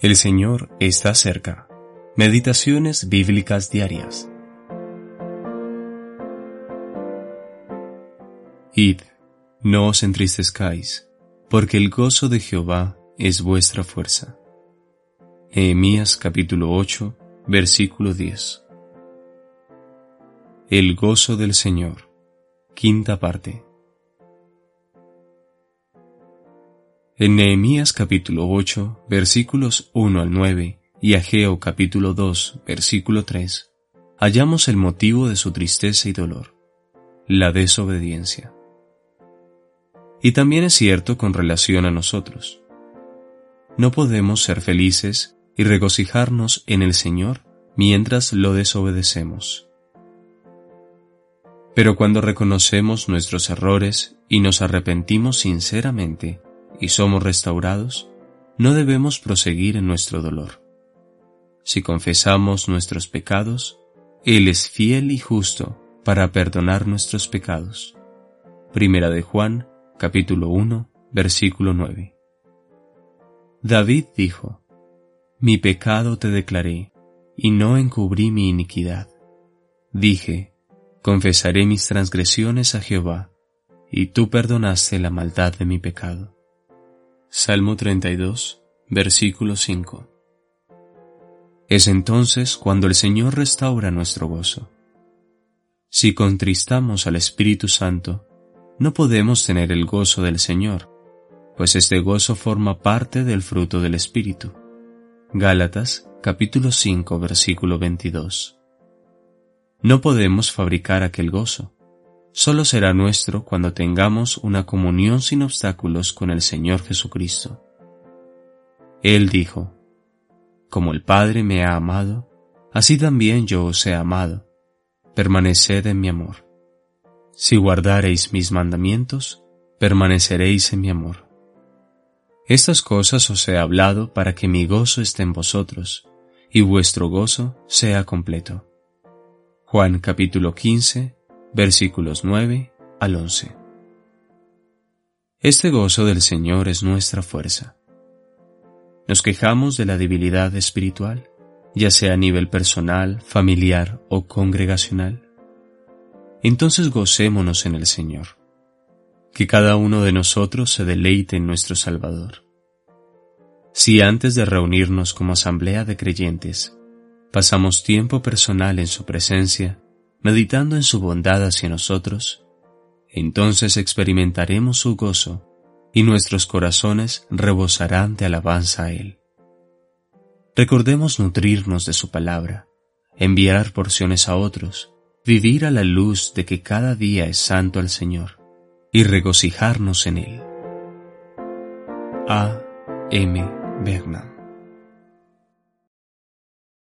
El Señor está cerca. Meditaciones bíblicas diarias. Id, no os entristezcáis, porque el gozo de Jehová es vuestra fuerza. Nehemías capítulo 8, versículo 10. El gozo del Señor. Quinta parte. En Nehemías capítulo 8, versículos 1 al 9 y Ageo capítulo 2, versículo 3, hallamos el motivo de su tristeza y dolor, la desobediencia. Y también es cierto con relación a nosotros. No podemos ser felices y regocijarnos en el Señor mientras lo desobedecemos. Pero cuando reconocemos nuestros errores y nos arrepentimos sinceramente, y somos restaurados, no debemos proseguir en nuestro dolor. Si confesamos nuestros pecados, Él es fiel y justo para perdonar nuestros pecados. Primera de Juan, capítulo 1, versículo 9. David dijo, Mi pecado te declaré, y no encubrí mi iniquidad. Dije, confesaré mis transgresiones a Jehová, y tú perdonaste la maldad de mi pecado. Salmo 32, versículo 5. Es entonces cuando el Señor restaura nuestro gozo. Si contristamos al Espíritu Santo, no podemos tener el gozo del Señor, pues este gozo forma parte del fruto del Espíritu. Gálatas capítulo 5 versículo 22. No podemos fabricar aquel gozo, solo será nuestro cuando tengamos una comunión sin obstáculos con el Señor Jesucristo. Él dijo, Como el Padre me ha amado, así también yo os he amado, permaneced en mi amor. Si guardareis mis mandamientos, permaneceréis en mi amor. Estas cosas os he hablado para que mi gozo esté en vosotros, y vuestro gozo sea completo. Juan capítulo 15, versículos 9 al 11. Este gozo del Señor es nuestra fuerza. Nos quejamos de la debilidad espiritual, ya sea a nivel personal, familiar o congregacional. Entonces gocémonos en el Señor. Que cada uno de nosotros se deleite en nuestro Salvador. Si antes de reunirnos como asamblea de creyentes, pasamos tiempo personal en su presencia, meditando en su bondad hacia nosotros, entonces experimentaremos su gozo y nuestros corazones rebosarán de alabanza a Él. Recordemos nutrirnos de su palabra, enviar porciones a otros, vivir a la luz de que cada día es santo al Señor y regocijarnos en Él. A. M. Berna